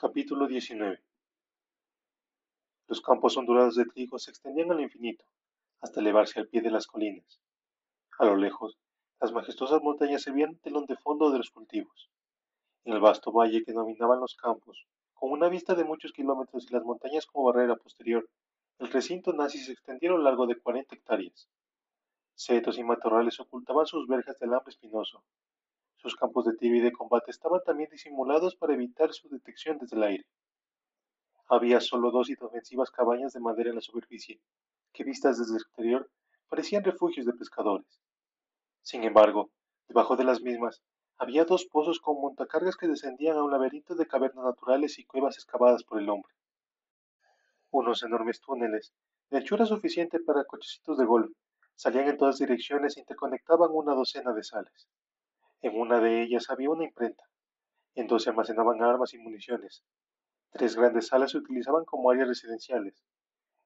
Capítulo 19 Los campos ondulados de trigo se extendían al infinito, hasta elevarse al pie de las colinas. A lo lejos, las majestuosas montañas se telón de fondo de los cultivos. En el vasto valle que dominaban los campos, con una vista de muchos kilómetros y las montañas como barrera posterior, el recinto nazi se extendía a lo largo de cuarenta hectáreas. Setos y matorrales ocultaban sus verjas de alambre espinoso, sus campos de tiro y de combate estaban también disimulados para evitar su detección desde el aire. Había solo dos inofensivas cabañas de madera en la superficie, que vistas desde el exterior parecían refugios de pescadores. Sin embargo, debajo de las mismas había dos pozos con montacargas que descendían a un laberinto de cavernas naturales y cuevas excavadas por el hombre. Unos enormes túneles, de anchura suficiente para cochecitos de golf, salían en todas direcciones e interconectaban una docena de sales. En una de ellas había una imprenta. En dos se almacenaban armas y municiones. Tres grandes salas se utilizaban como áreas residenciales.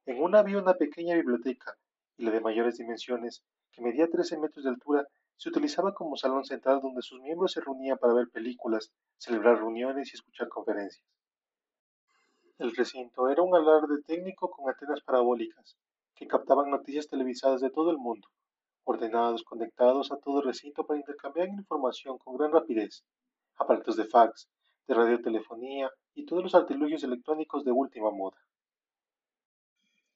En una había una pequeña biblioteca y la de mayores dimensiones, que medía 13 metros de altura, se utilizaba como salón central donde sus miembros se reunían para ver películas, celebrar reuniones y escuchar conferencias. El recinto era un alarde técnico con antenas parabólicas que captaban noticias televisadas de todo el mundo ordenados conectados a todo recinto para intercambiar información con gran rapidez, aparatos de fax, de radiotelefonía y todos los artilugios electrónicos de última moda.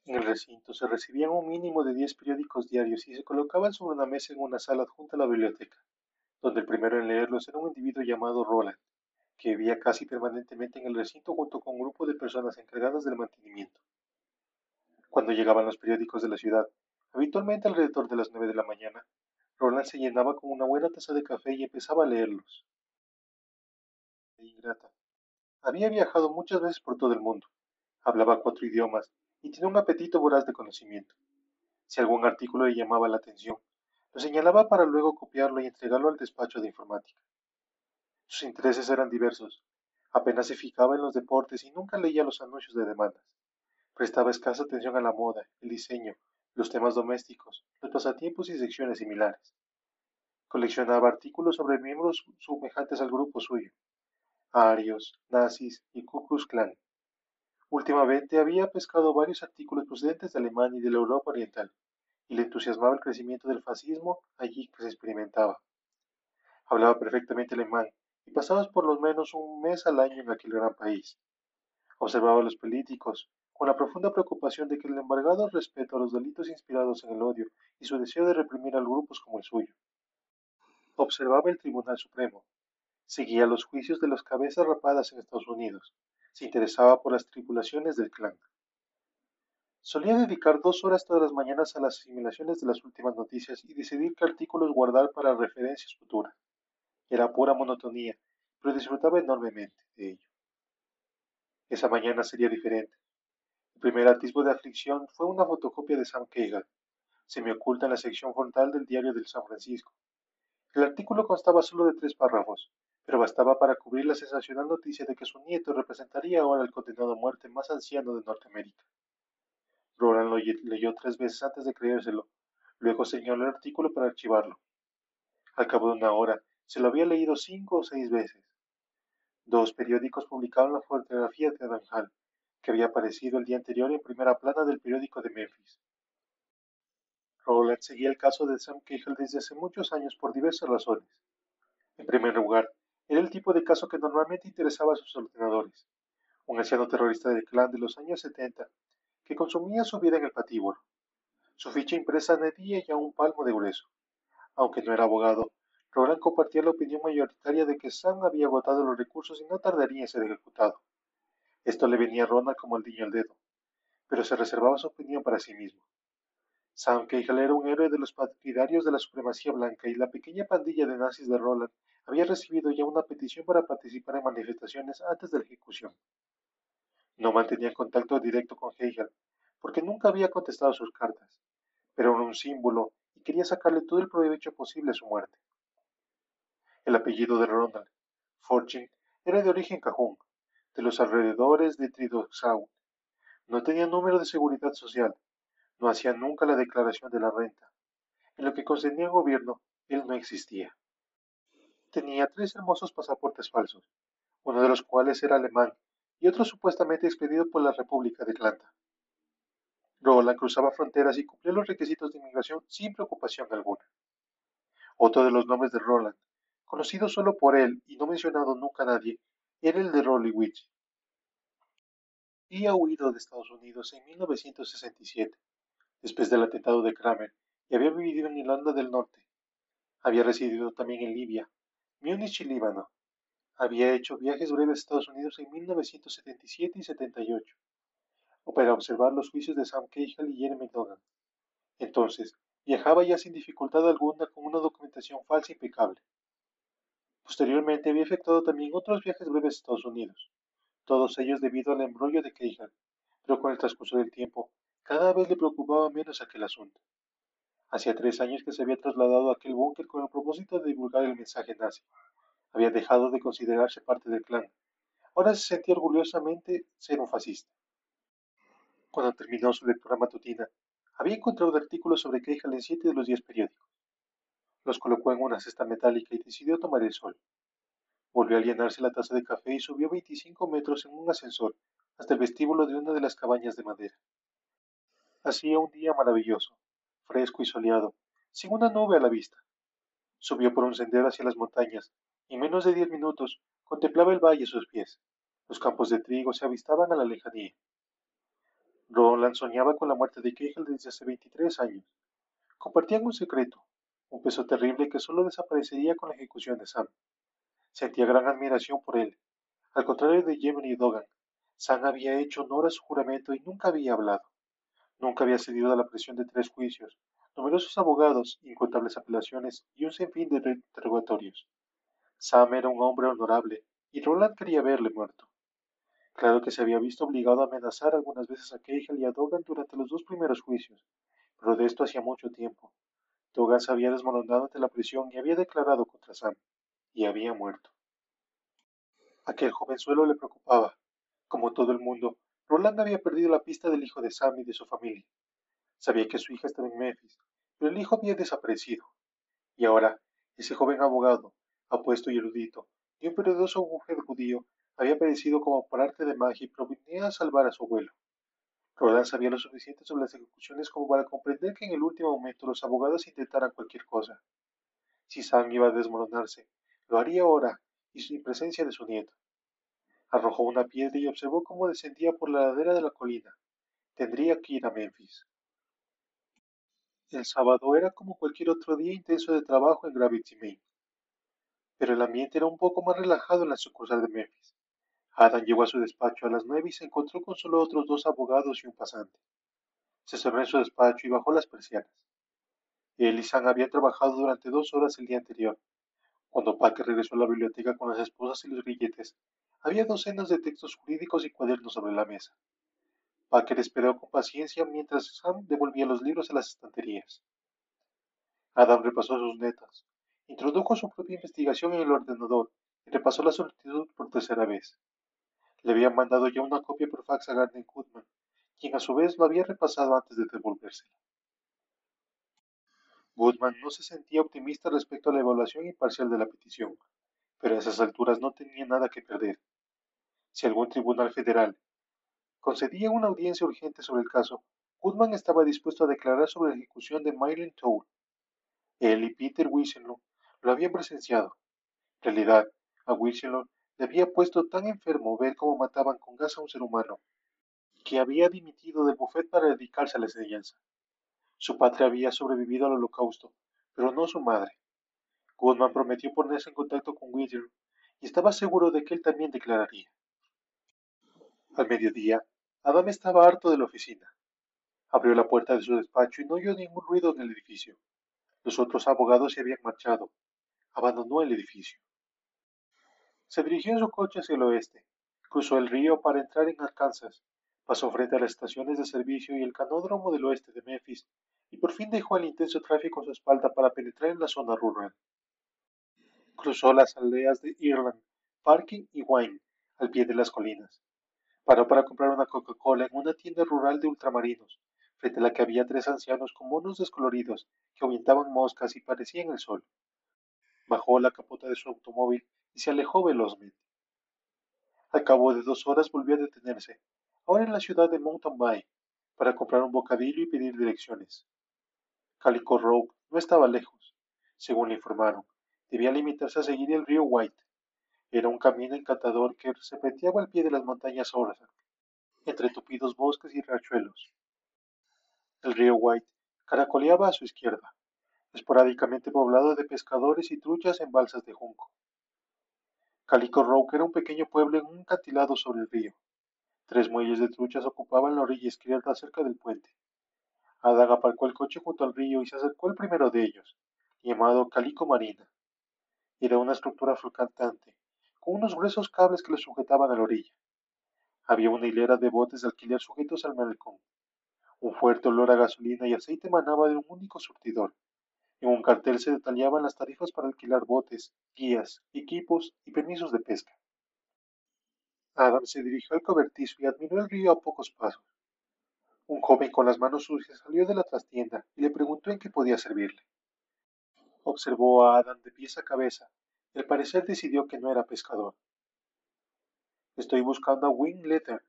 En el recinto se recibían un mínimo de 10 periódicos diarios y se colocaban sobre una mesa en una sala adjunta a la biblioteca, donde el primero en leerlos era un individuo llamado Roland, que vivía casi permanentemente en el recinto junto con un grupo de personas encargadas del mantenimiento. Cuando llegaban los periódicos de la ciudad, Habitualmente alrededor de las nueve de la mañana, Roland se llenaba con una buena taza de café y empezaba a leerlos. Ingrata. Había viajado muchas veces por todo el mundo, hablaba cuatro idiomas y tenía un apetito voraz de conocimiento. Si algún artículo le llamaba la atención, lo señalaba para luego copiarlo y entregarlo al despacho de informática. Sus intereses eran diversos. Apenas se fijaba en los deportes y nunca leía los anuncios de demandas. Prestaba escasa atención a la moda, el diseño, los temas domésticos, los pasatiempos y secciones similares. Coleccionaba artículos sobre miembros semejantes al grupo suyo, arios, nazis y Ku Klux. Últimamente había pescado varios artículos procedentes de Alemania y de la Europa Oriental, y le entusiasmaba el crecimiento del fascismo allí que se experimentaba. Hablaba perfectamente alemán y pasaba por lo menos un mes al año en aquel gran país. Observaba a los políticos, con la profunda preocupación de que el embargado respeto a los delitos inspirados en el odio y su deseo de reprimir a grupos como el suyo. Observaba el Tribunal Supremo, seguía los juicios de las cabezas rapadas en Estados Unidos, se interesaba por las tripulaciones del clan. Solía dedicar dos horas todas las mañanas a las asimilaciones de las últimas noticias y decidir qué artículos guardar para referencias futuras. Era pura monotonía, pero disfrutaba enormemente de ello. Esa mañana sería diferente. El primer atisbo de aflicción fue una fotocopia de Sam Se me oculta en la sección frontal del diario del San Francisco. El artículo constaba solo de tres párrafos, pero bastaba para cubrir la sensacional noticia de que su nieto representaría ahora el condenado a muerte más anciano de Norteamérica. Roland lo leyó tres veces antes de creérselo, luego señaló el artículo para archivarlo. Al cabo de una hora, se lo había leído cinco o seis veces. Dos periódicos publicaron la fotografía de Adam Hall, que había aparecido el día anterior en primera plana del periódico de Memphis. Rowland seguía el caso de Sam Cahill desde hace muchos años por diversas razones. En primer lugar, era el tipo de caso que normalmente interesaba a sus ordenadores. Un anciano terrorista del clan de los años 70 que consumía su vida en el patíbulo. Su ficha impresa medía ya un palmo de grueso. Aunque no era abogado, Roland compartía la opinión mayoritaria de que Sam había agotado los recursos y no tardaría en ser ejecutado. Esto le venía a Ronald como el niño al dedo, pero se reservaba su opinión para sí mismo. Sam Cahill era un héroe de los partidarios de la supremacía blanca y la pequeña pandilla de nazis de Roland había recibido ya una petición para participar en manifestaciones antes de la ejecución. No mantenía contacto directo con Hegel, porque nunca había contestado sus cartas, pero era un símbolo y quería sacarle todo el provecho posible a su muerte. El apellido de Ronald, Fortune, era de origen cajún, de los alrededores de Tridoxau. No tenía número de seguridad social, no hacía nunca la declaración de la renta. En lo que concernía al gobierno, él no existía. Tenía tres hermosos pasaportes falsos, uno de los cuales era alemán y otro supuestamente expedido por la República de Atlanta. Roland cruzaba fronteras y cumplía los requisitos de inmigración sin preocupación alguna. Otro de los nombres de Roland, conocido solo por él y no mencionado nunca a nadie, era el de Rolly Witch. Había huido de Estados Unidos en 1967, después del atentado de Kramer, y había vivido en Irlanda del Norte. Había residido también en Libia, Múnich y Líbano. Había hecho viajes breves a Estados Unidos en 1977 y 78, para observar los juicios de Sam Cahill y Jeremy Dogan. Entonces, viajaba ya sin dificultad alguna con una documentación falsa impecable. Posteriormente había efectuado también otros viajes breves a Estados Unidos, todos ellos debido al embrollo de Cahill, pero con el transcurso del tiempo, cada vez le preocupaba menos aquel asunto. Hacía tres años que se había trasladado a aquel búnker con el propósito de divulgar el mensaje nazi. Había dejado de considerarse parte del clan. Ahora se sentía orgullosamente ser un fascista. Cuando terminó su lectura matutina, había encontrado artículos sobre Cahill en siete de los diez periódicos. Los colocó en una cesta metálica y decidió tomar el sol. Volvió a llenarse la taza de café y subió 25 metros en un ascensor hasta el vestíbulo de una de las cabañas de madera. Hacía un día maravilloso, fresco y soleado, sin una nube a la vista. Subió por un sendero hacia las montañas y en menos de diez minutos contemplaba el valle a sus pies. Los campos de trigo se avistaban a la lejanía. Roland soñaba con la muerte de Kegel desde hace 23 años. Compartían un secreto, un peso terrible que solo desaparecería con la ejecución de Sam. Sentía gran admiración por él. Al contrario de y Dogan, Sam había hecho honor a su juramento y nunca había hablado. Nunca había cedido a la presión de tres juicios, numerosos abogados, incontables apelaciones y un sinfín de interrogatorios. Sam era un hombre honorable y Roland quería verle muerto. Claro que se había visto obligado a amenazar algunas veces a Cahill y a Dogan durante los dos primeros juicios, pero de esto hacía mucho tiempo. Dogan se había desmoronado ante la prisión y había declarado contra Sam y había muerto. Aquel jovenzuelo le preocupaba. Como todo el mundo, Roland había perdido la pista del hijo de Sam y de su familia. Sabía que su hija estaba en Memphis, pero el hijo había desaparecido. Y ahora, ese joven abogado, apuesto y erudito, y un poderoso mujer judío, había perecido como por arte de magia y provenía a salvar a su abuelo. Sabía lo suficiente sobre las ejecuciones como para comprender que en el último momento los abogados intentaran cualquier cosa. Si Sam iba a desmoronarse, lo haría ahora y sin presencia de su nieto. Arrojó una piedra y observó cómo descendía por la ladera de la colina. Tendría que ir a Memphis. El sábado era como cualquier otro día intenso de trabajo en Gravity Main. Pero el ambiente era un poco más relajado en la sucursal de Memphis. Adam llegó a su despacho a las nueve y se encontró con solo otros dos abogados y un pasante. Se cerró en su despacho y bajó las persianas. Él y Sam habían trabajado durante dos horas el día anterior. Cuando Parker regresó a la biblioteca con las esposas y los grilletes, había docenas de textos jurídicos y cuadernos sobre la mesa. Parker esperó con paciencia mientras Sam devolvía los libros a las estanterías. Adam repasó sus netas, introdujo su propia investigación en el ordenador y repasó la solicitud por tercera vez. Le habían mandado ya una copia por fax a Gardner Goodman, quien a su vez lo había repasado antes de devolvérsela. Goodman no se sentía optimista respecto a la evaluación imparcial de la petición, pero a esas alturas no tenía nada que perder. Si algún tribunal federal concedía una audiencia urgente sobre el caso, Goodman estaba dispuesto a declarar sobre la ejecución de Myron Toll. Él y Peter Wisenlow lo habían presenciado. En realidad, a le había puesto tan enfermo ver cómo mataban con gas a un ser humano, que había dimitido del bufet para dedicarse a la enseñanza. Su patria había sobrevivido al holocausto, pero no su madre. Goodman prometió ponerse en contacto con Whittier y estaba seguro de que él también declararía. Al mediodía, Adam estaba harto de la oficina. Abrió la puerta de su despacho y no oyó ningún ruido en el edificio. Los otros abogados se habían marchado. Abandonó el edificio. Se dirigió en su coche hacia el oeste, cruzó el río para entrar en Arkansas, pasó frente a las estaciones de servicio y el canódromo del oeste de Memphis y por fin dejó el intenso tráfico a su espalda para penetrar en la zona rural. Cruzó las aldeas de Irland, Parking y Wine, al pie de las colinas. Paró para comprar una Coca-Cola en una tienda rural de ultramarinos, frente a la que había tres ancianos con monos descoloridos que ahuyentaban moscas y parecían el sol. Bajó la capota de su automóvil y se alejó velozmente. Al cabo de dos horas volvió a detenerse, ahora en la ciudad de Mountain Bay, para comprar un bocadillo y pedir direcciones. Calico Rogue no estaba lejos, según le informaron. Debía limitarse a seguir el río White. Era un camino encantador que se serpenteaba al pie de las montañas Ozark, entre tupidos bosques y riachuelos. El río White caracoleaba a su izquierda, esporádicamente poblado de pescadores y truchas en balsas de junco. Calico Rock era un pequeño pueblo en un cantilado sobre el río. Tres muelles de truchas ocupaban la orilla izquierda cerca del puente. Adán aparcó el coche junto al río y se acercó al primero de ellos, llamado Calico Marina. Era una estructura flotante, con unos gruesos cables que lo sujetaban a la orilla. Había una hilera de botes de alquiler sujetos al malecón. Un fuerte olor a gasolina y aceite emanaba de un único surtidor. En un cartel se detallaban las tarifas para alquilar botes, guías, equipos y permisos de pesca. Adam se dirigió al cobertizo y admiró el río a pocos pasos. Un joven con las manos sucias salió de la trastienda y le preguntó en qué podía servirle. Observó a Adam de pies a cabeza y al parecer decidió que no era pescador. Estoy buscando a Wing Letter.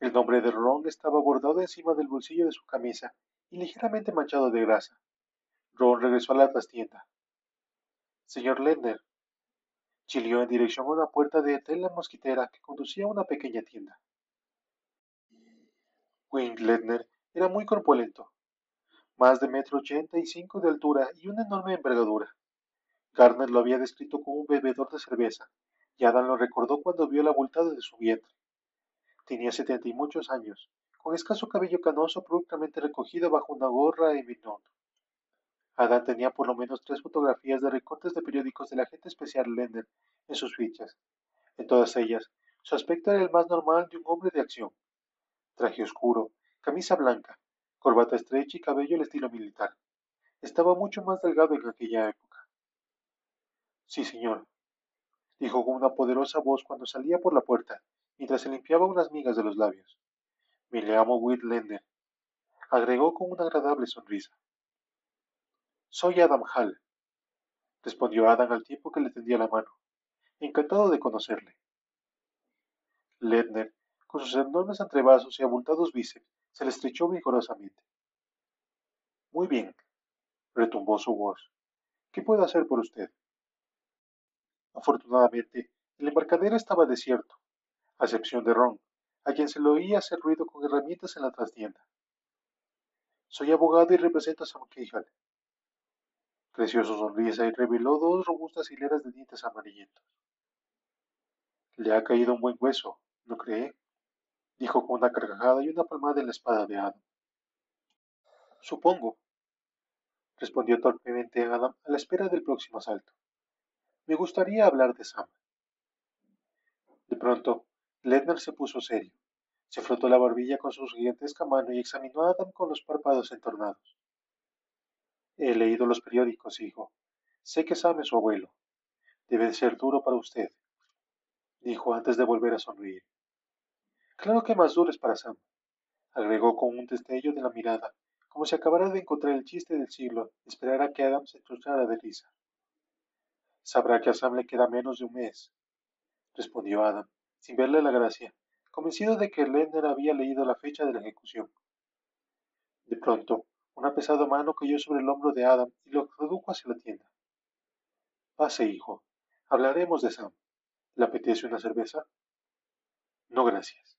El nombre de Ron estaba bordado encima del bolsillo de su camisa y ligeramente manchado de grasa. Ron regresó a la trastienda. Señor Ledner, chilió en dirección a una puerta de tela mosquitera que conducía a una pequeña tienda. Wing Ledner era muy corpulento, más de metro ochenta y cinco de altura y una enorme envergadura. Garner lo había descrito como un bebedor de cerveza, y Adam lo recordó cuando vio la abultada de su vientre. Tenía setenta y muchos años, con escaso cabello canoso abruptamente recogido bajo una gorra minón. Adán tenía por lo menos tres fotografías de recortes de periódicos del agente especial Lender en sus fichas. En todas ellas, su aspecto era el más normal de un hombre de acción. Traje oscuro, camisa blanca, corbata estrecha y cabello al estilo militar. Estaba mucho más delgado en aquella época. Sí, señor, dijo con una poderosa voz cuando salía por la puerta, mientras se limpiaba unas migas de los labios. Me llamo Will Lender, agregó con una agradable sonrisa. Soy Adam Hall, respondió Adam al tiempo que le tendía la mano. Encantado de conocerle. Ledner, con sus enormes antebrazos y abultados bíceps, se le estrechó vigorosamente. Muy bien, retumbó su voz. ¿Qué puedo hacer por usted? Afortunadamente, el embarcadero estaba desierto, a excepción de Ron, a quien se le oía hacer ruido con herramientas en la trastienda. Soy abogado y represento a Sam su sonrisa y reveló dos robustas hileras de dientes amarillentos. Le ha caído un buen hueso, ¿no cree? dijo con una carcajada y una palmada en la espada de Adam. Supongo, respondió torpemente Adam a la espera del próximo asalto. Me gustaría hablar de Sam. De pronto, Ledner se puso serio. Se frotó la barbilla con su gigantesca mano y examinó a Adam con los párpados entornados. He leído los periódicos, hijo. Sé que Sam es su abuelo. Debe ser duro para usted, dijo antes de volver a sonreír. Claro que más duro es para Sam, agregó con un destello de la mirada, como si acabara de encontrar el chiste del siglo y esperara que Adam se truchara de risa. Sabrá que a Sam le queda menos de un mes, respondió Adam, sin verle la gracia, convencido de que Lenner había leído la fecha de la ejecución. De pronto, una pesada mano cayó sobre el hombro de Adam y lo redujo hacia la tienda. Pase, hijo. Hablaremos de Sam. ¿Le apetece una cerveza? No, gracias.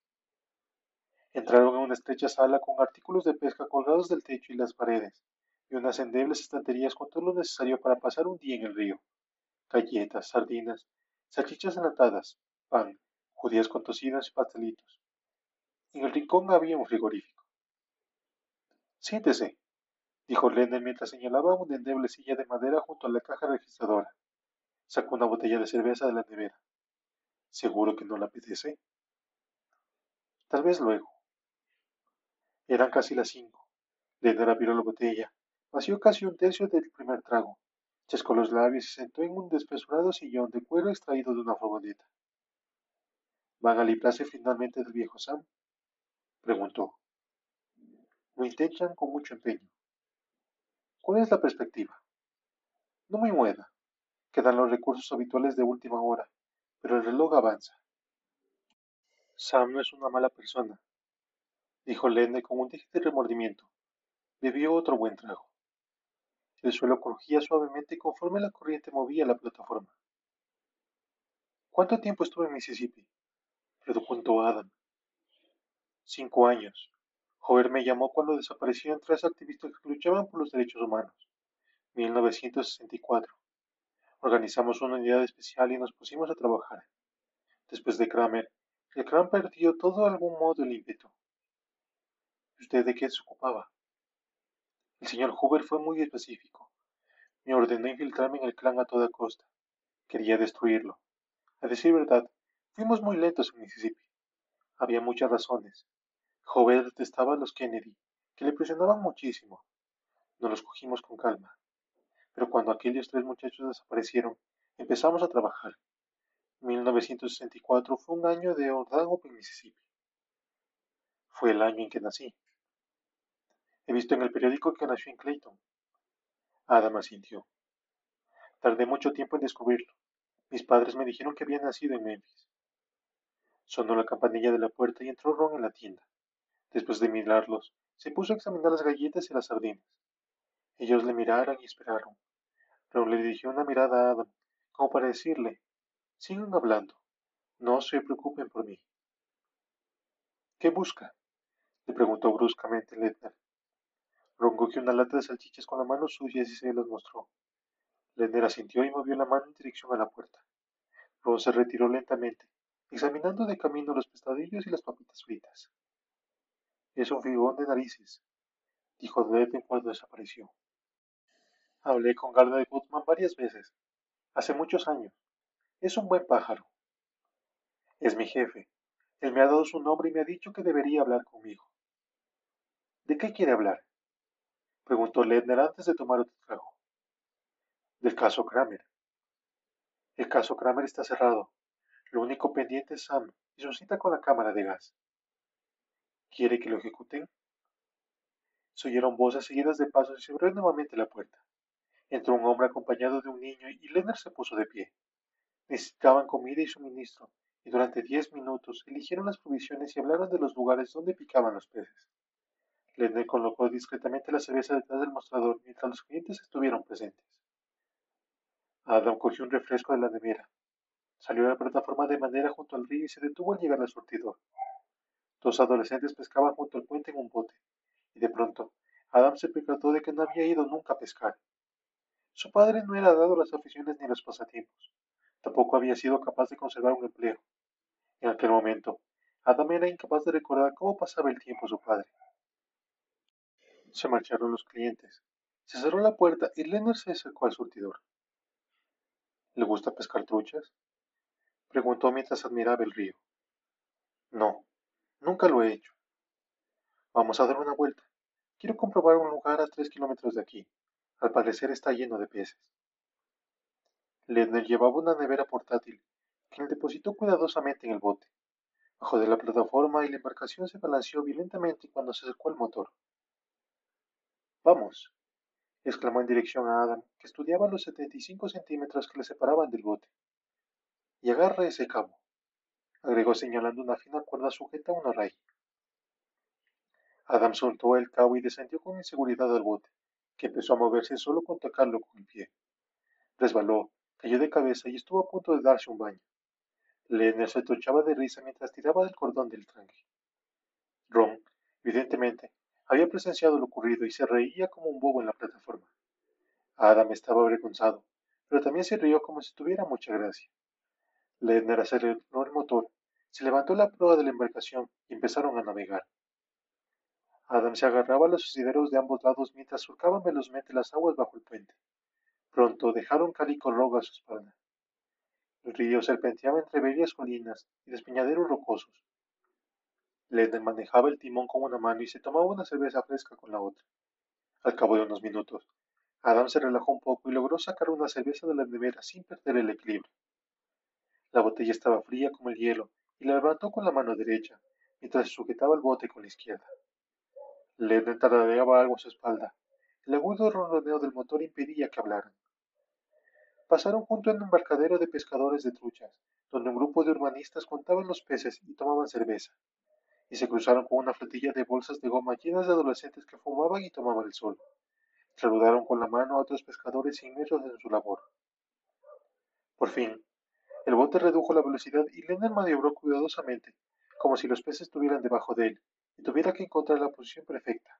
Entraron en una estrecha sala con artículos de pesca colgados del techo y las paredes, y unas endebles estanterías con todo lo necesario para pasar un día en el río. Galletas, sardinas, salchichas enlatadas, pan, judías con tocinos y pastelitos. En el rincón había un frigorífico. Siéntese, dijo Lennon mientras señalaba una endeble silla de madera junto a la caja registradora. Sacó una botella de cerveza de la nevera. ¿Seguro que no la apetece? Tal vez luego. Eran casi las cinco. Lennon abrió la botella, vació casi un tercio del primer trago, chascó los labios y se sentó en un despesurado sillón de cuero extraído de una furgoneta. ¿Van a librarse finalmente del viejo Sam? preguntó. Lo intentan con mucho empeño. ¿Cuál es la perspectiva? No muy buena. Quedan los recursos habituales de última hora, pero el reloj avanza. Sam no es una mala persona, dijo Lende con un de remordimiento. Bebió otro buen trago. El suelo crujía suavemente conforme la corriente movía la plataforma. ¿Cuánto tiempo estuve en Mississippi? preguntó Adam. Cinco años. Jover me llamó cuando desaparecieron tres activistas que luchaban por los derechos humanos. 1964. Organizamos una unidad especial y nos pusimos a trabajar. Después de Kramer, el clan perdió todo algún modo el ímpetu. ¿Y usted de qué se ocupaba? El señor Hoover fue muy específico. Me ordenó infiltrarme en el clan a toda costa. Quería destruirlo. A decir verdad, fuimos muy lentos en Mississippi. Había muchas razones. Hoover detestaba a los Kennedy, que le presionaban muchísimo. Nos los cogimos con calma. Pero cuando aquellos tres muchachos desaparecieron, empezamos a trabajar. 1964 fue un año de Ordago en Mississippi. Fue el año en que nací. He visto en el periódico que nació en Clayton. Adam asintió. Tardé mucho tiempo en descubrirlo. Mis padres me dijeron que había nacido en Memphis. Sonó la campanilla de la puerta y entró Ron en la tienda. Después de mirarlos, se puso a examinar las galletas y las sardinas. Ellos le miraron y esperaron. Ron le dirigió una mirada a Adam, como para decirle, sigan hablando, no se preocupen por mí. ¿Qué busca? le preguntó bruscamente Ledner. Ron cogió una lata de salchichas con la mano suya y se las mostró. Ledner asintió y movió la mano en dirección a la puerta. Ron se retiró lentamente, examinando de camino los pescadillos y las papitas fritas. Es un figón de narices, dijo Ledner cuando desapareció. Hablé con Garda Gutman varias veces, hace muchos años. Es un buen pájaro. Es mi jefe. Él me ha dado su nombre y me ha dicho que debería hablar conmigo. ¿De qué quiere hablar? preguntó Ledner antes de tomar otro trago. Del caso Kramer. El caso Kramer está cerrado. Lo único pendiente es Sam y su cita con la cámara de gas. ¿Quiere que lo ejecuten? Se oyeron voces seguidas de pasos y se abrió nuevamente la puerta. Entró un hombre acompañado de un niño y Ledner se puso de pie. Necesitaban comida y suministro, y durante diez minutos eligieron las provisiones y hablaron de los lugares donde picaban los peces. Ledner colocó discretamente la cerveza detrás del mostrador mientras los clientes estuvieron presentes. Adam cogió un refresco de la nevera. Salió a la plataforma de madera junto al río y se detuvo al llegar al surtidor. Dos adolescentes pescaban junto al puente en un bote, y de pronto Adam se percató de que no había ido nunca a pescar. Su padre no era dado las aficiones ni los pasatiempos. Tampoco había sido capaz de conservar un empleo. En aquel momento, Adam era incapaz de recordar cómo pasaba el tiempo su padre. Se marcharon los clientes. Se cerró la puerta y Leonard se acercó al surtidor. ¿Le gusta pescar truchas? Preguntó mientras admiraba el río. No, nunca lo he hecho. Vamos a dar una vuelta. Quiero comprobar un lugar a tres kilómetros de aquí. Al parecer está lleno de peces. Ledner llevaba una nevera portátil, que le depositó cuidadosamente en el bote. Bajo de la plataforma y la embarcación se balanceó violentamente cuando se acercó al motor. Vamos, exclamó en dirección a Adam, que estudiaba los setenta y cinco centímetros que le separaban del bote. Y agarra ese cabo, agregó señalando una fina cuerda sujeta a una raya. Adam soltó el cabo y descendió con inseguridad al bote, que empezó a moverse solo con tocarlo con el pie. Resbaló, cayó de cabeza y estuvo a punto de darse un baño. Lenner se tochaba de risa mientras tiraba del cordón del tranque. Ron, evidentemente, había presenciado lo ocurrido y se reía como un bobo en la plataforma. Adam estaba avergonzado, pero también se rió como si tuviera mucha gracia. Ledner aceleró el motor, se levantó la proa de la embarcación y empezaron a navegar. Adam se agarraba a los asideros de ambos lados mientras surcaban velozmente las aguas bajo el puente. Pronto dejaron Calico Roga a su espalda. El río serpenteaba entre bellas colinas y despeñaderos rocosos. Ledner manejaba el timón con una mano y se tomaba una cerveza fresca con la otra. Al cabo de unos minutos, Adam se relajó un poco y logró sacar una cerveza de la nevera sin perder el equilibrio. La botella estaba fría como el hielo y la levantó con la mano derecha, mientras sujetaba el bote con la izquierda. Ledner tarareaba algo a su espalda. El agudo ronroneo del motor impedía que hablaran. Pasaron junto a un embarcadero de pescadores de truchas, donde un grupo de urbanistas contaban los peces y tomaban cerveza, y se cruzaron con una flotilla de bolsas de goma llenas de adolescentes que fumaban y tomaban el sol. Saludaron con la mano a otros pescadores inmersos en su labor. Por fin, el bote redujo la velocidad y Leonard maniobró cuidadosamente, como si los peces estuvieran debajo de él y tuviera que encontrar la posición perfecta.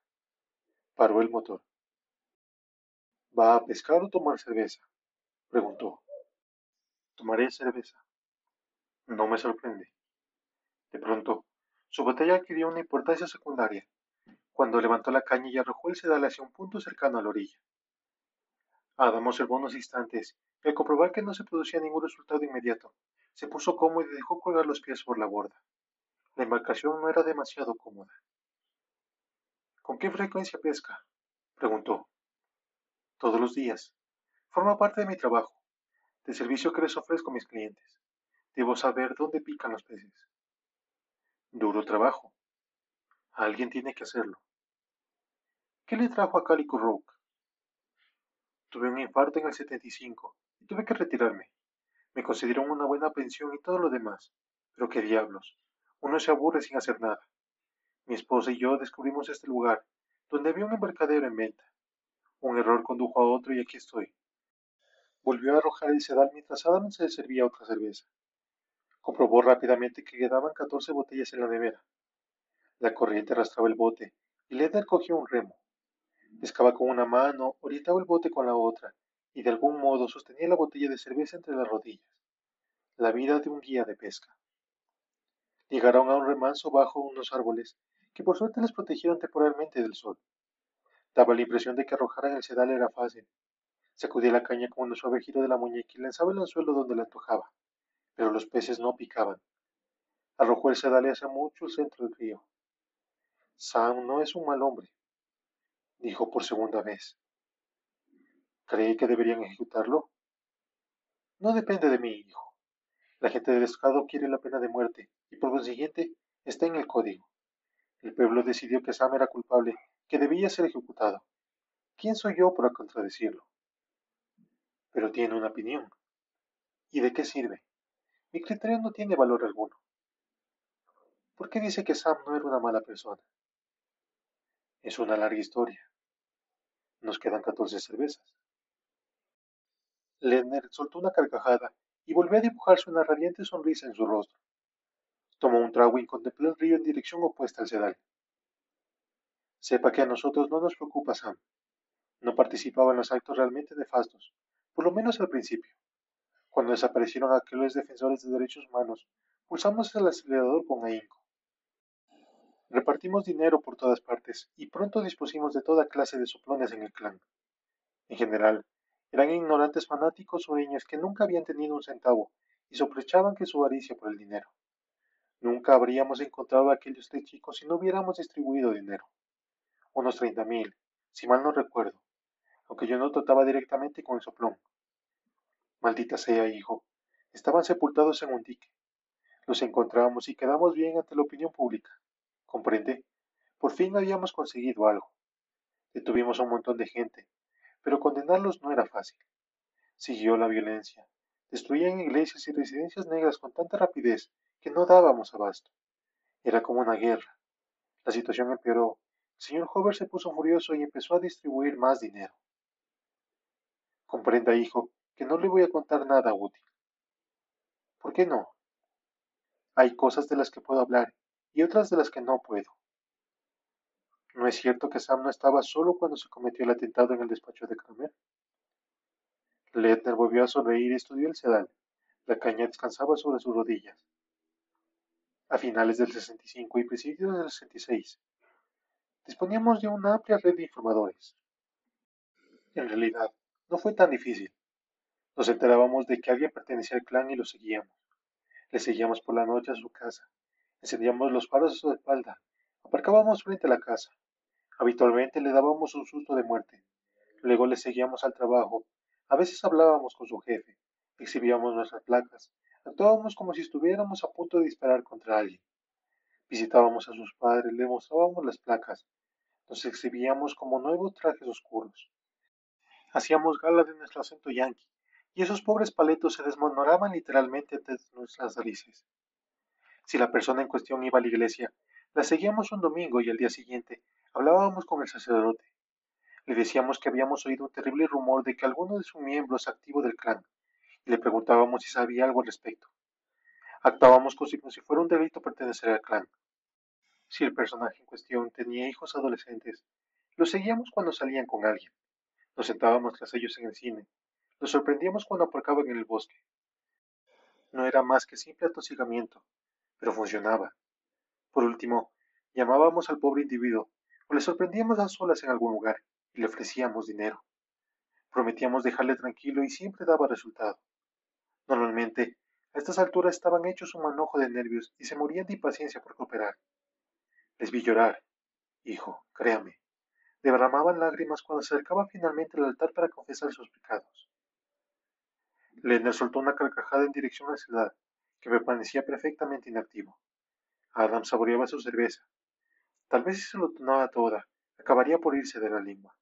Paró el motor. ¿Va a pescar o tomar cerveza? preguntó. Tomaré cerveza. No me sorprende. De pronto, su botella adquirió una importancia secundaria, cuando levantó la caña y arrojó el sedal hacia un punto cercano a la orilla. Adam observó unos instantes al comprobar que no se producía ningún resultado inmediato, se puso cómodo y dejó colgar los pies por la borda. La embarcación no era demasiado cómoda. ¿Con qué frecuencia pesca? preguntó. Todos los días. Forma parte de mi trabajo, del servicio que les ofrezco a mis clientes. Debo saber dónde pican los peces. Duro trabajo. Alguien tiene que hacerlo. ¿Qué le trajo a Calico Rock? Tuve un infarto en el 75 y tuve que retirarme. Me concedieron una buena pensión y todo lo demás. Pero qué diablos. Uno se aburre sin hacer nada. Mi esposa y yo descubrimos este lugar, donde había un embarcadero en venta. Un error condujo a otro y aquí estoy. Volvió a arrojar el sedal mientras Adam se servía otra cerveza. Comprobó rápidamente que quedaban catorce botellas en la nevera. La corriente arrastraba el bote y Leder cogió un remo. Pescaba con una mano, orientaba el bote con la otra y de algún modo sostenía la botella de cerveza entre las rodillas. La vida de un guía de pesca. Llegaron a un remanso bajo unos árboles que por suerte les protegieron temporalmente del sol. Daba la impresión de que arrojar en el sedal era fácil. Sacudía la caña con un suave giro de la muñeca y lanzaba el anzuelo donde le antojaba, pero los peces no picaban. Arrojó el sedal hacia mucho el centro del río. Sam no es un mal hombre, dijo por segunda vez. ¿Cree que deberían ejecutarlo? No depende de mí, hijo. La gente del Estado quiere la pena de muerte y por consiguiente está en el código. El pueblo decidió que Sam era culpable, que debía ser ejecutado. ¿Quién soy yo para contradecirlo? Pero tiene una opinión. ¿Y de qué sirve? Mi criterio no tiene valor alguno. ¿Por qué dice que Sam no era una mala persona? Es una larga historia. Nos quedan catorce cervezas. Lerner soltó una carcajada y volvió a dibujarse una radiante sonrisa en su rostro. Tomó un trago y contempló el río en dirección opuesta al sedal. Sepa que a nosotros no nos preocupa Sam. No participaba en los actos realmente nefastos, por lo menos al principio. Cuando desaparecieron aquellos defensores de derechos humanos, pulsamos el acelerador con ahínco. Repartimos dinero por todas partes y pronto dispusimos de toda clase de soplones en el clan. En general, eran ignorantes fanáticos niños que nunca habían tenido un centavo y sospechaban que su avaricia por el dinero. Nunca habríamos encontrado a aquellos tres chicos si no hubiéramos distribuido dinero. Unos treinta mil, si mal no recuerdo, aunque yo no trataba directamente con el soplón. Maldita sea, hijo, estaban sepultados en un dique. Los encontramos y quedamos bien ante la opinión pública. ¿Comprende? Por fin habíamos conseguido algo. Detuvimos a un montón de gente, pero condenarlos no era fácil. Siguió la violencia. Destruían iglesias y residencias negras con tanta rapidez que no dábamos abasto. Era como una guerra. La situación empeoró. El señor Hover se puso furioso y empezó a distribuir más dinero. Comprenda, hijo, que no le voy a contar nada útil. ¿Por qué no? Hay cosas de las que puedo hablar y otras de las que no puedo. ¿No es cierto que Sam no estaba solo cuando se cometió el atentado en el despacho de Kramer? Ledner volvió a sonreír y estudió el sedal. La caña descansaba sobre sus rodillas a finales del 65 y principios del 66. Disponíamos de una amplia red de informadores. En realidad, no fue tan difícil. Nos enterábamos de que alguien pertenecía al clan y lo seguíamos. Le seguíamos por la noche a su casa. Encendíamos los faros a su espalda. Aparcábamos frente a la casa. Habitualmente le dábamos un susto de muerte. Luego le seguíamos al trabajo. A veces hablábamos con su jefe. Exhibíamos nuestras placas Actuábamos como si estuviéramos a punto de disparar contra alguien. Visitábamos a sus padres, le mostrábamos las placas, nos exhibíamos como nuevos trajes oscuros. Hacíamos gala de nuestro acento yanqui y esos pobres paletos se desmoronaban literalmente ante nuestras narices. Si la persona en cuestión iba a la iglesia, la seguíamos un domingo y al día siguiente hablábamos con el sacerdote. Le decíamos que habíamos oído un terrible rumor de que alguno de sus miembros activo del clan, y le preguntábamos si sabía algo al respecto. Actuábamos como si fuera un delito pertenecer al clan. Si el personaje en cuestión tenía hijos adolescentes, los seguíamos cuando salían con alguien. Nos sentábamos tras ellos en el cine. Los sorprendíamos cuando aparcaban en el bosque. No era más que simple atosigamiento, pero funcionaba. Por último, llamábamos al pobre individuo o le sorprendíamos a solas en algún lugar y le ofrecíamos dinero. Prometíamos dejarle tranquilo y siempre daba resultado. Normalmente, a estas alturas estaban hechos un manojo de nervios y se morían de impaciencia por cooperar. Les vi llorar. Hijo, créame, derramaban lágrimas cuando se acercaba finalmente al altar para confesar sus pecados. Lender soltó una carcajada en dirección a la ciudad, que me parecía perfectamente inactivo. Adam saboreaba su cerveza. Tal vez si se lo tomaba toda, acabaría por irse de la lengua.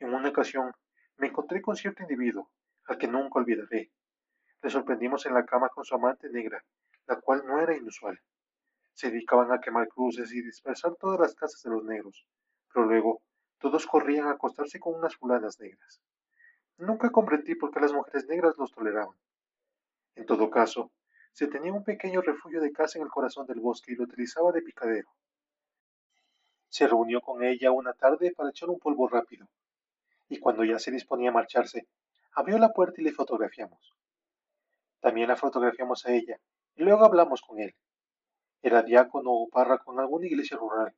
En una ocasión, me encontré con cierto individuo, al que nunca olvidaré. Le sorprendimos en la cama con su amante negra, la cual no era inusual. Se dedicaban a quemar cruces y dispersar todas las casas de los negros, pero luego todos corrían a acostarse con unas fulanas negras. Nunca comprendí por qué las mujeres negras los toleraban. En todo caso, se tenía un pequeño refugio de casa en el corazón del bosque y lo utilizaba de picadero. Se reunió con ella una tarde para echar un polvo rápido, y cuando ya se disponía a marcharse, abrió la puerta y le fotografiamos. También la fotografiamos a ella, y luego hablamos con él. Era diácono o párroco en alguna iglesia rural,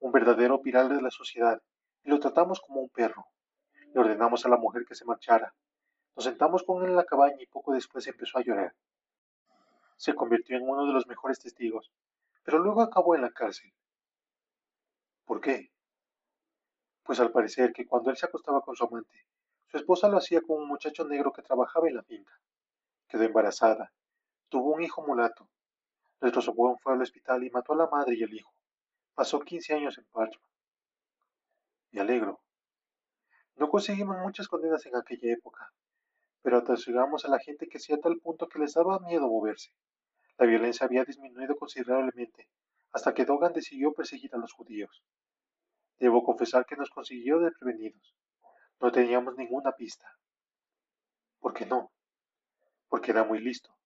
un verdadero pilar de la sociedad, y lo tratamos como un perro. Le ordenamos a la mujer que se marchara. Nos sentamos con él en la cabaña y poco después empezó a llorar. Se convirtió en uno de los mejores testigos, pero luego acabó en la cárcel. ¿Por qué? Pues al parecer que cuando él se acostaba con su amante, su esposa lo hacía con un muchacho negro que trabajaba en la finca. Quedó embarazada, tuvo un hijo mulato. Nuestro sobrino fue al hospital y mató a la madre y el hijo. Pasó 15 años en Parchman. Me alegro. No conseguimos muchas condenas en aquella época, pero atosigamos a la gente que hacía tal punto que les daba miedo moverse. La violencia había disminuido considerablemente, hasta que Dogan decidió perseguir a los judíos. Debo confesar que nos consiguió desprevenidos. No teníamos ninguna pista. ¿Por qué no? Porque era muy listo.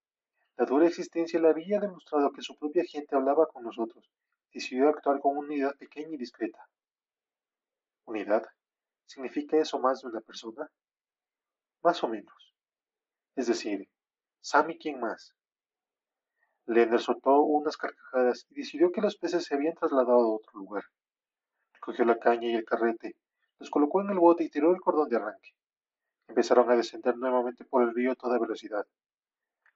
La dura existencia le había demostrado que su propia gente hablaba con nosotros decidió actuar con una unidad pequeña y discreta. ¿Unidad? ¿Significa eso más de una persona? Más o menos. Es decir, Sam y quién más. Soltó unas carcajadas y decidió que los peces se habían trasladado a otro lugar. Cogió la caña y el carrete, los colocó en el bote y tiró el cordón de arranque. Empezaron a descender nuevamente por el río a toda velocidad.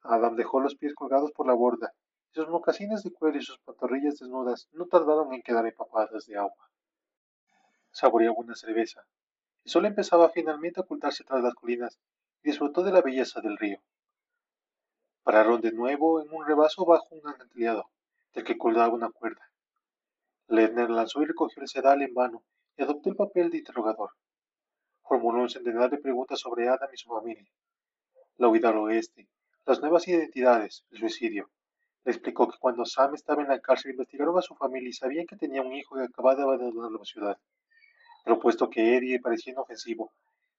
Adam dejó los pies colgados por la borda sus mocasines de cuero y sus pantorrillas desnudas no tardaron en quedar empapadas de agua. Saboreaba una cerveza. El sol empezaba finalmente a ocultarse tras las colinas y disfrutó de la belleza del río. Pararon de nuevo en un rebaso bajo un acantilado, del que colgaba una cuerda. Ledner lanzó y recogió el sedal en vano y adoptó el papel de interrogador. Formuló un centenar de preguntas sobre Adam y su familia. La huida al oeste, las nuevas identidades, el suicidio, le explicó que cuando Sam estaba en la cárcel investigaron a su familia y sabían que tenía un hijo que acababa de abandonar la ciudad. Pero puesto que Eddie parecía inofensivo,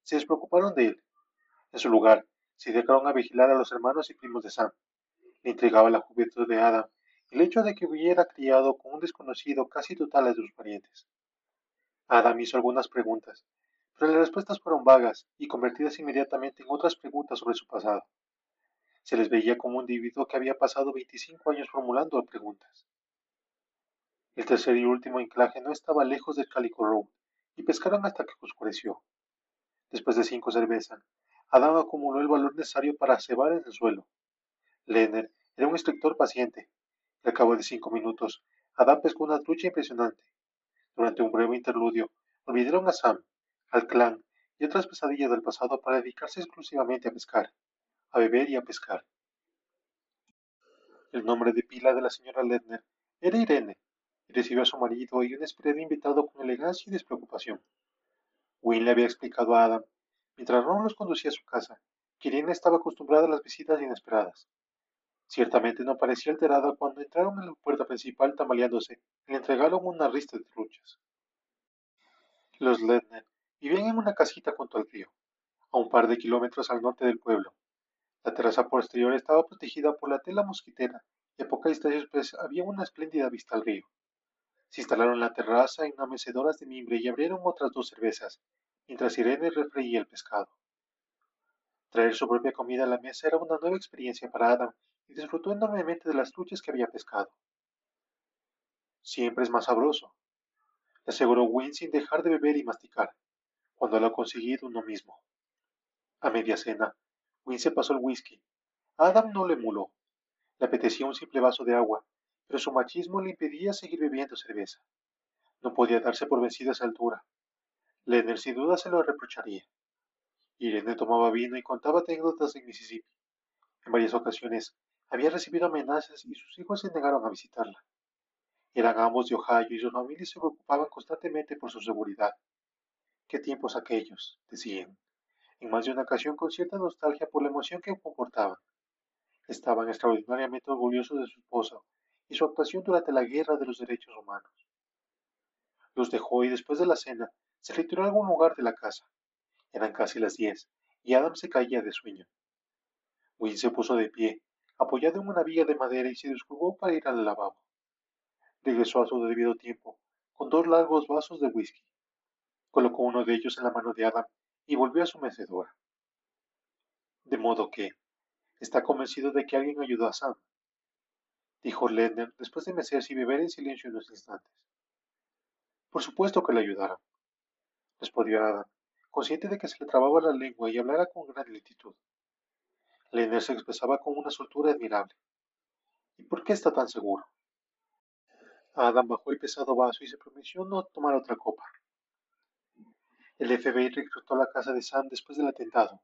se despreocuparon de él. En su lugar, se dedicaron a vigilar a los hermanos y primos de Sam. Le intrigaba la juventud de Adam el hecho de que hubiera criado con un desconocido casi total de sus parientes. Adam hizo algunas preguntas, pero las respuestas fueron vagas y convertidas inmediatamente en otras preguntas sobre su pasado. Se les veía como un individuo que había pasado 25 años formulando preguntas. El tercer y último anclaje no estaba lejos del Calico Road, y pescaron hasta que oscureció. Después de cinco cervezas, Adam acumuló el valor necesario para cebar en el suelo. Lenner era un instructor paciente, y al cabo de cinco minutos, Adam pescó una trucha impresionante. Durante un breve interludio, olvidaron a Sam, al clan y otras pesadillas del pasado para dedicarse exclusivamente a pescar a beber y a pescar. El nombre de pila de la señora Ledner era Irene, y recibió a su marido y un esperado invitado con elegancia y despreocupación. Wynne le había explicado a Adam, mientras Ron los conducía a su casa, Irene estaba acostumbrada a las visitas inesperadas. Ciertamente no parecía alterada cuando entraron en la puerta principal tambaleándose y le entregaron una rista de truchas. Los Ledner vivían en una casita junto al río, a un par de kilómetros al norte del pueblo. La terraza posterior estaba protegida por la tela mosquitera y a poca distancia después había una espléndida vista al río. Se instalaron la terraza en unas mecedoras de mimbre y abrieron otras dos cervezas, mientras Irene refreía el pescado. Traer su propia comida a la mesa era una nueva experiencia para Adam y disfrutó enormemente de las truchas que había pescado. Siempre es más sabroso, le aseguró Wynne sin dejar de beber y masticar, cuando lo ha conseguido uno mismo. A media cena, Wynne se pasó el whisky. Adam no le emuló. Le apetecía un simple vaso de agua, pero su machismo le impedía seguir bebiendo cerveza. No podía darse por vencido a esa altura. Lenner sin duda se lo reprocharía. Irene tomaba vino y contaba anécdotas de Mississippi. En varias ocasiones había recibido amenazas y sus hijos se negaron a visitarla. Eran ambos de Ohio y sus familias se preocupaban constantemente por su seguridad. ¿Qué tiempos aquellos? decían, en más de una ocasión con cierta nostalgia por la emoción que comportaban. Estaban extraordinariamente orgullosos de su esposa y su actuación durante la guerra de los derechos humanos. Los dejó y después de la cena se retiró a algún lugar de la casa, eran casi las diez, y Adam se caía de sueño. Wynne se puso de pie, apoyado en una viga de madera y se desculpó para ir al lavabo. Regresó a su debido tiempo, con dos largos vasos de whisky. Colocó uno de ellos en la mano de Adam y volvió a su mecedora. De modo que, está convencido de que alguien ayudó a Sam, dijo Ledner después de mecerse y beber en silencio unos instantes. Por supuesto que le ayudaron, respondió Adam, consciente de que se le trababa la lengua y hablara con gran lentitud. Lenner se expresaba con una soltura admirable. ¿Y por qué está tan seguro? Adam bajó el pesado vaso y se prometió no tomar otra copa. El FBI reclutó la casa de Sam después del atentado,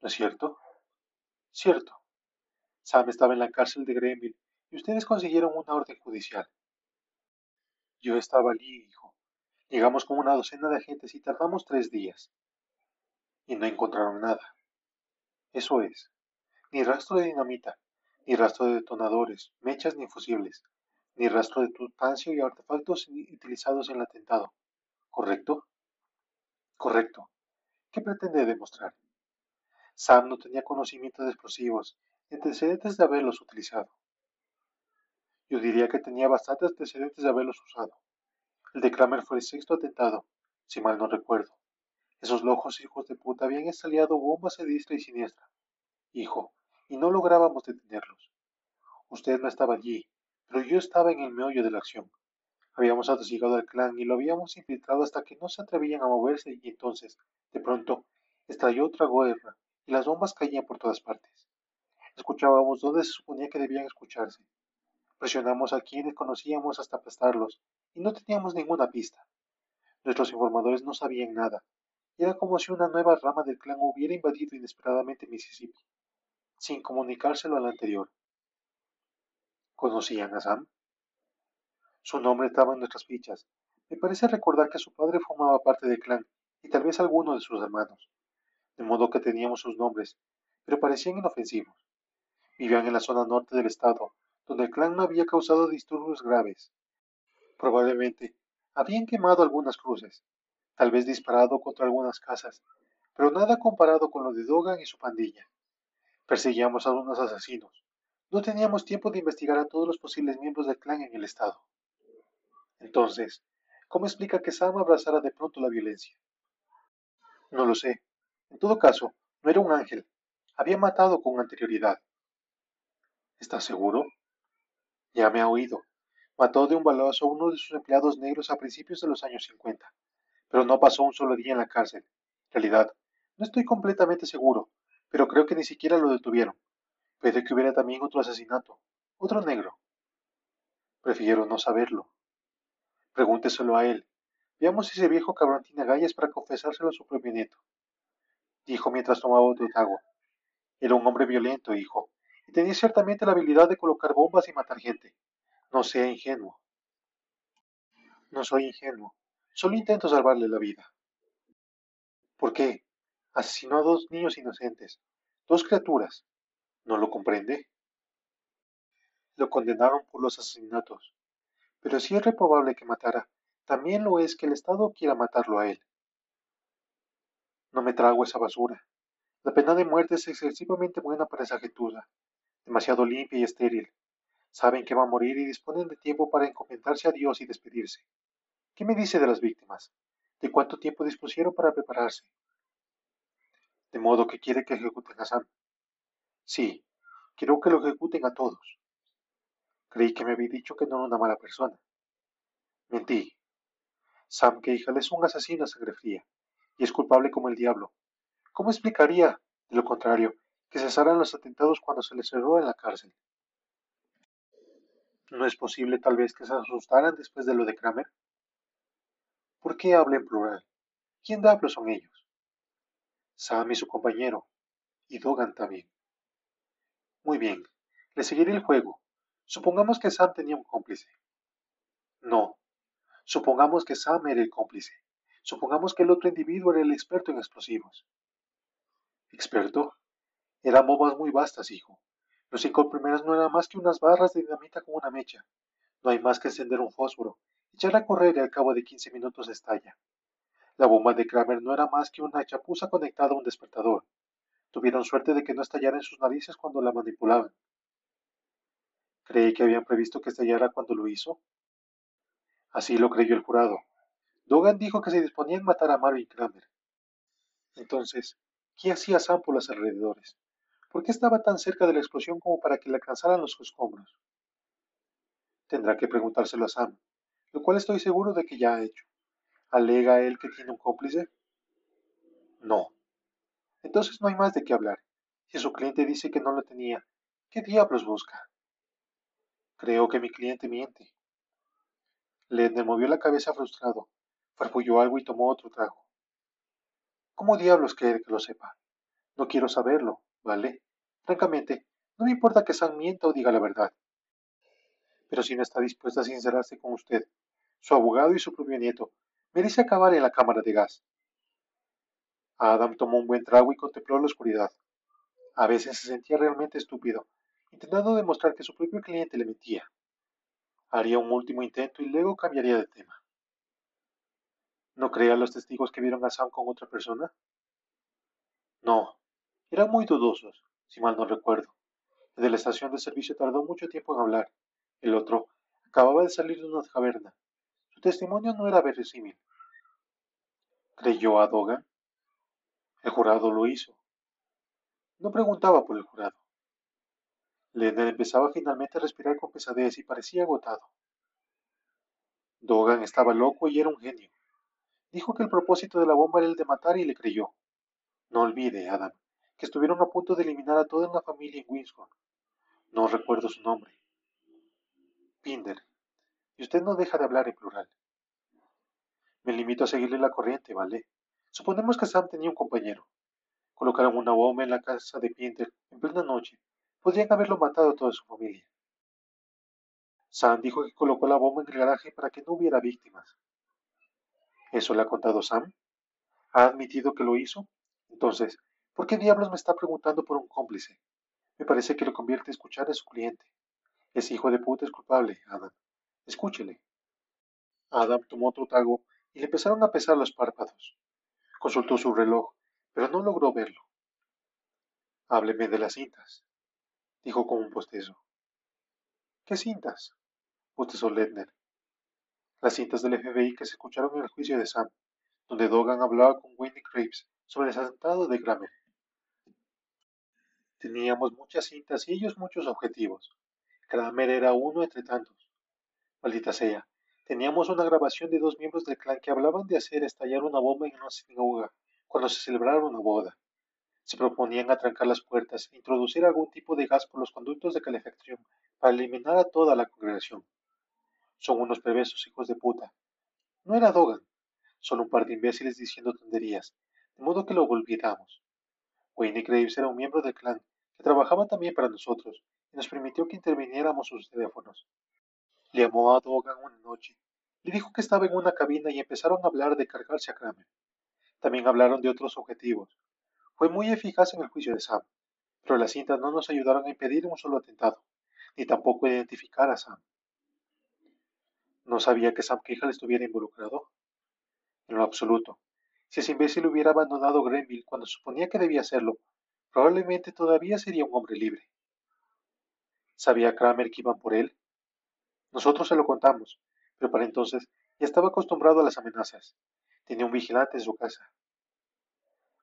¿no es cierto? Cierto. Sam estaba en la cárcel de Greenville y ustedes consiguieron una orden judicial. Yo estaba allí. Llegamos con una docena de agentes y tardamos tres días y no encontraron nada. Eso es, ni rastro de dinamita, ni rastro de detonadores, mechas ni fusibles, ni rastro de tutancio y artefactos utilizados en el atentado. ¿Correcto? Correcto. ¿Qué pretende demostrar? Sam no tenía conocimiento de explosivos, ni antecedentes de haberlos utilizado. Yo diría que tenía bastantes antecedentes de haberlos usado. El de Kramer fue el sexto atentado, si mal no recuerdo. Esos locos hijos de puta habían estallado bombas a diestra y siniestra. Hijo, y no lográbamos detenerlos. Usted no estaba allí, pero yo estaba en el meollo de la acción. Habíamos atosigado al clan y lo habíamos infiltrado hasta que no se atrevían a moverse y entonces, de pronto, estalló otra guerra y las bombas caían por todas partes. Escuchábamos donde se suponía que debían escucharse. Presionamos a quienes conocíamos hasta aplastarlos y no teníamos ninguna pista. Nuestros informadores no sabían nada, era como si una nueva rama del clan hubiera invadido inesperadamente Mississippi, sin comunicárselo al anterior. ¿Conocían a Sam? Su nombre estaba en nuestras fichas. Me parece recordar que su padre formaba parte del clan y tal vez alguno de sus hermanos, de modo que teníamos sus nombres, pero parecían inofensivos. Vivían en la zona norte del estado, donde el clan no había causado disturbios graves. Probablemente habían quemado algunas cruces, tal vez disparado contra algunas casas, pero nada comparado con lo de Dogan y su pandilla. Perseguíamos a unos asesinos. No teníamos tiempo de investigar a todos los posibles miembros del clan en el estado. Entonces, ¿cómo explica que Sam abrazara de pronto la violencia? No lo sé. En todo caso, no era un ángel. Había matado con anterioridad. ¿Estás seguro? Ya me ha oído. Mató de un balazo a uno de sus empleados negros a principios de los años 50 pero no pasó un solo día en la cárcel. En realidad, no estoy completamente seguro, pero creo que ni siquiera lo detuvieron. Puede que hubiera también otro asesinato, otro negro. Prefiero no saberlo. Pregúnteselo a él. Veamos si ese viejo cabrón tiene agallas para confesárselo a su propio nieto. Dijo mientras tomaba otro trago. Era un hombre violento, hijo, y tenía ciertamente la habilidad de colocar bombas y matar gente. No sea ingenuo. No soy ingenuo. Solo intento salvarle la vida. ¿Por qué? Asesinó a dos niños inocentes. Dos criaturas. ¿No lo comprende? Lo condenaron por los asesinatos. Pero si es reprobable que matara, también lo es que el Estado quiera matarlo a él. No me trago esa basura. La pena de muerte es excesivamente buena para esa gentuza, demasiado limpia y estéril. Saben que va a morir y disponen de tiempo para encomendarse a Dios y despedirse. ¿Qué me dice de las víctimas? ¿De cuánto tiempo dispusieron para prepararse? De modo que quiere que ejecuten a Sam. Sí, quiero que lo ejecuten a todos. Creí que me había dicho que no era una mala persona. Mentí. Sam Keijal es un asesino a sangre fría y es culpable como el diablo. ¿Cómo explicaría, de lo contrario, que cesaran los atentados cuando se le cerró en la cárcel? ¿No es posible tal vez que se asustaran después de lo de Kramer? ¿Por qué habla en plural? ¿Quién diablos son ellos? Sam y su compañero, y Dogan también. Muy bien, le seguiré el juego. Supongamos que Sam tenía un cómplice. No. Supongamos que Sam era el cómplice. Supongamos que el otro individuo era el experto en explosivos. ¿Experto? Eran bombas muy vastas, hijo. Los cinco primeros no eran más que unas barras de dinamita con una mecha. No hay más que encender un fósforo, echarla a correr y al cabo de quince minutos estalla. La bomba de Kramer no era más que una chapuza conectada a un despertador. Tuvieron suerte de que no estallara en sus narices cuando la manipulaban. ¿Cree que habían previsto que estallara cuando lo hizo? Así lo creyó el jurado. Dogan dijo que se disponía en matar a Marvin Kramer. Entonces, ¿qué hacía Sam por los alrededores? ¿Por qué estaba tan cerca de la explosión como para que le alcanzaran los escombros? Tendrá que preguntárselo a Sam, lo cual estoy seguro de que ya ha hecho. ¿Alega él que tiene un cómplice? No. Entonces no hay más de qué hablar. Si su cliente dice que no lo tenía, ¿qué diablos busca? Creo que mi cliente miente. Le movió la cabeza frustrado, farfulló algo y tomó otro trago. ¿Cómo diablos quiere que lo sepa? No quiero saberlo, ¿vale? Francamente, no me importa que Sam mienta o diga la verdad. Pero si no está dispuesta a sincerarse con usted, su abogado y su propio nieto, merece acabar en la cámara de gas. Adam tomó un buen trago y contempló la oscuridad. A veces se sentía realmente estúpido, intentando demostrar que su propio cliente le mentía. Haría un último intento y luego cambiaría de tema. ¿No cree a los testigos que vieron a Sam con otra persona? No, eran muy dudosos, si mal no recuerdo. El de la estación de servicio tardó mucho tiempo en hablar. El otro acababa de salir de una caverna testimonio no era verosímil. ¿Creyó a Dogan? El jurado lo hizo. No preguntaba por el jurado. Lender empezaba finalmente a respirar con pesadez y parecía agotado. Dogan estaba loco y era un genio. Dijo que el propósito de la bomba era el de matar y le creyó. No olvide, Adam, que estuvieron a punto de eliminar a toda una familia en Winscombe. No recuerdo su nombre. Pinder, y usted no deja de hablar en plural. Me limito a seguirle la corriente, ¿vale? Suponemos que Sam tenía un compañero. Colocaron una bomba en la casa de Pinter en plena noche. Podrían haberlo matado a toda su familia. Sam dijo que colocó la bomba en el garaje para que no hubiera víctimas. ¿Eso le ha contado Sam? ¿Ha admitido que lo hizo? Entonces, ¿por qué diablos me está preguntando por un cómplice? Me parece que lo convierte a escuchar a su cliente. Ese hijo de puta es culpable, Adam. Escúchele. Adam tomó otro trago y le empezaron a pesar los párpados. Consultó su reloj, pero no logró verlo. Hábleme de las cintas, dijo con un postezo. ¿Qué cintas? bostezó Ledner. Las cintas del FBI que se escucharon en el juicio de Sam, donde Dogan hablaba con Wendy Graves sobre el asentado de Grammer. Teníamos muchas cintas y ellos muchos objetivos. Kramer era uno entre tantos. Maldita sea. Teníamos una grabación de dos miembros del clan que hablaban de hacer estallar una bomba en una sinagoga cuando se celebrara una boda. Se proponían atrancar las puertas e introducir algún tipo de gas por los conductos de calefacción para eliminar a toda la congregación. Son unos perversos hijos de puta. No era Dogan, solo un par de imbéciles diciendo tonterías, de modo que lo olvidamos. Wayne Graves era un miembro del clan trabajaba también para nosotros y nos permitió que interviniéramos sus teléfonos. Le llamó a Dogan una noche. Le dijo que estaba en una cabina y empezaron a hablar de cargarse a Kramer. También hablaron de otros objetivos. Fue muy eficaz en el juicio de Sam. pero las cintas no nos ayudaron a impedir un solo atentado, ni tampoco a identificar a Sam. No sabía que Sam Cahill estuviera involucrado. En lo absoluto. Si ese imbécil hubiera abandonado Grenville cuando suponía que debía hacerlo, probablemente todavía sería un hombre libre. ¿Sabía Kramer que iban por él? Nosotros se lo contamos, pero para entonces ya estaba acostumbrado a las amenazas. Tenía un vigilante en su casa.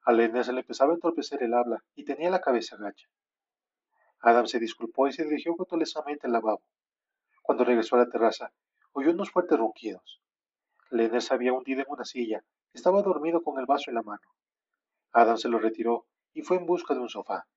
A Lenner se le empezaba a entorpecer el habla y tenía la cabeza gacha. Adam se disculpó y se dirigió cautelosamente al lavabo. Cuando regresó a la terraza, oyó unos fuertes ronquidos. Lenner se había hundido en una silla estaba dormido con el vaso en la mano. Adam se lo retiró y fue en busca de un sofá.